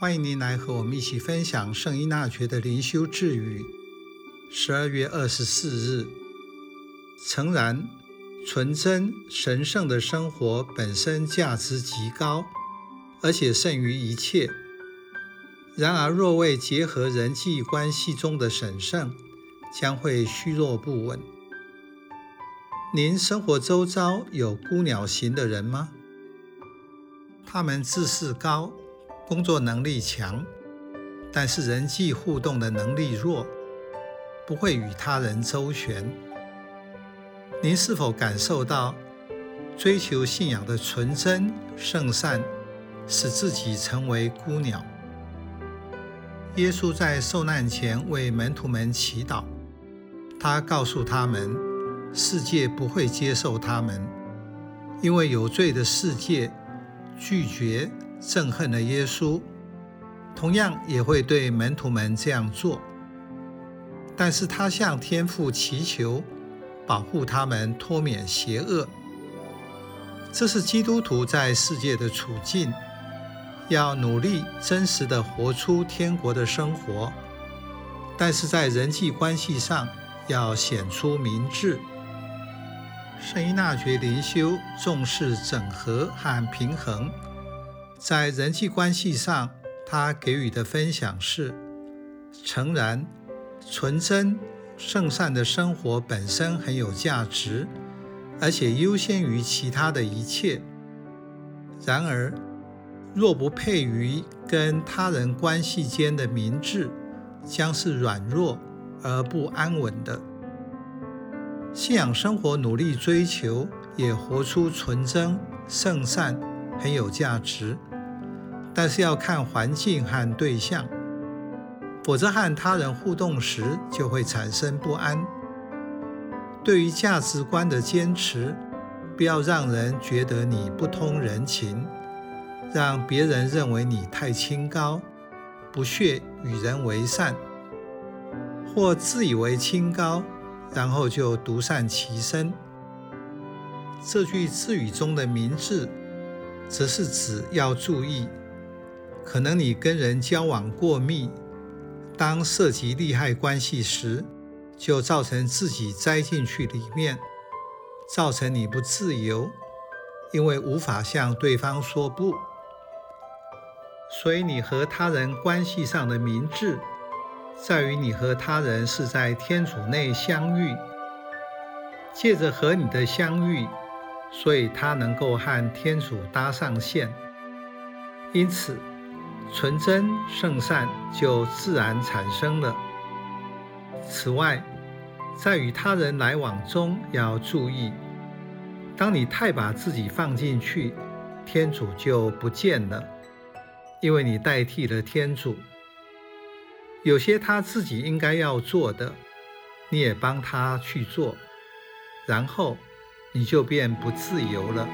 欢迎您来和我们一起分享圣依纳爵的灵修智语。十二月二十四日，诚然，纯真神圣的生活本身价值极高，而且胜于一切。然而，若未结合人际关系中的神圣，将会虚弱不稳。您生活周遭有孤鸟型的人吗？他们自视高。工作能力强，但是人际互动的能力弱，不会与他人周旋。您是否感受到追求信仰的纯真圣善，使自己成为孤鸟？耶稣在受难前为门徒们祈祷，他告诉他们，世界不会接受他们，因为有罪的世界拒绝。憎恨了耶稣，同样也会对门徒们这样做。但是他向天父祈求，保护他们脱免邪恶。这是基督徒在世界的处境，要努力真实地活出天国的生活，但是在人际关系上要显出明智。圣依纳爵灵修重视整合和平衡。在人际关系上，他给予的分享是：诚然，纯真、圣善的生活本身很有价值，而且优先于其他的一切。然而，若不配于跟他人关系间的明智，将是软弱而不安稳的。信仰生活努力追求，也活出纯真、圣善，很有价值。但是要看环境和对象，否则和他人互动时就会产生不安。对于价值观的坚持，不要让人觉得你不通人情，让别人认为你太清高，不屑与人为善，或自以为清高，然后就独善其身。这句智语中的明智，则是指要注意。可能你跟人交往过密，当涉及利害关系时，就造成自己栽进去里面，造成你不自由，因为无法向对方说不。所以你和他人关系上的明智，在于你和他人是在天主内相遇，借着和你的相遇，所以他能够和天主搭上线，因此。纯真圣善就自然产生了。此外，在与他人来往中要注意，当你太把自己放进去，天主就不见了，因为你代替了天主。有些他自己应该要做的，你也帮他去做，然后你就变不自由了。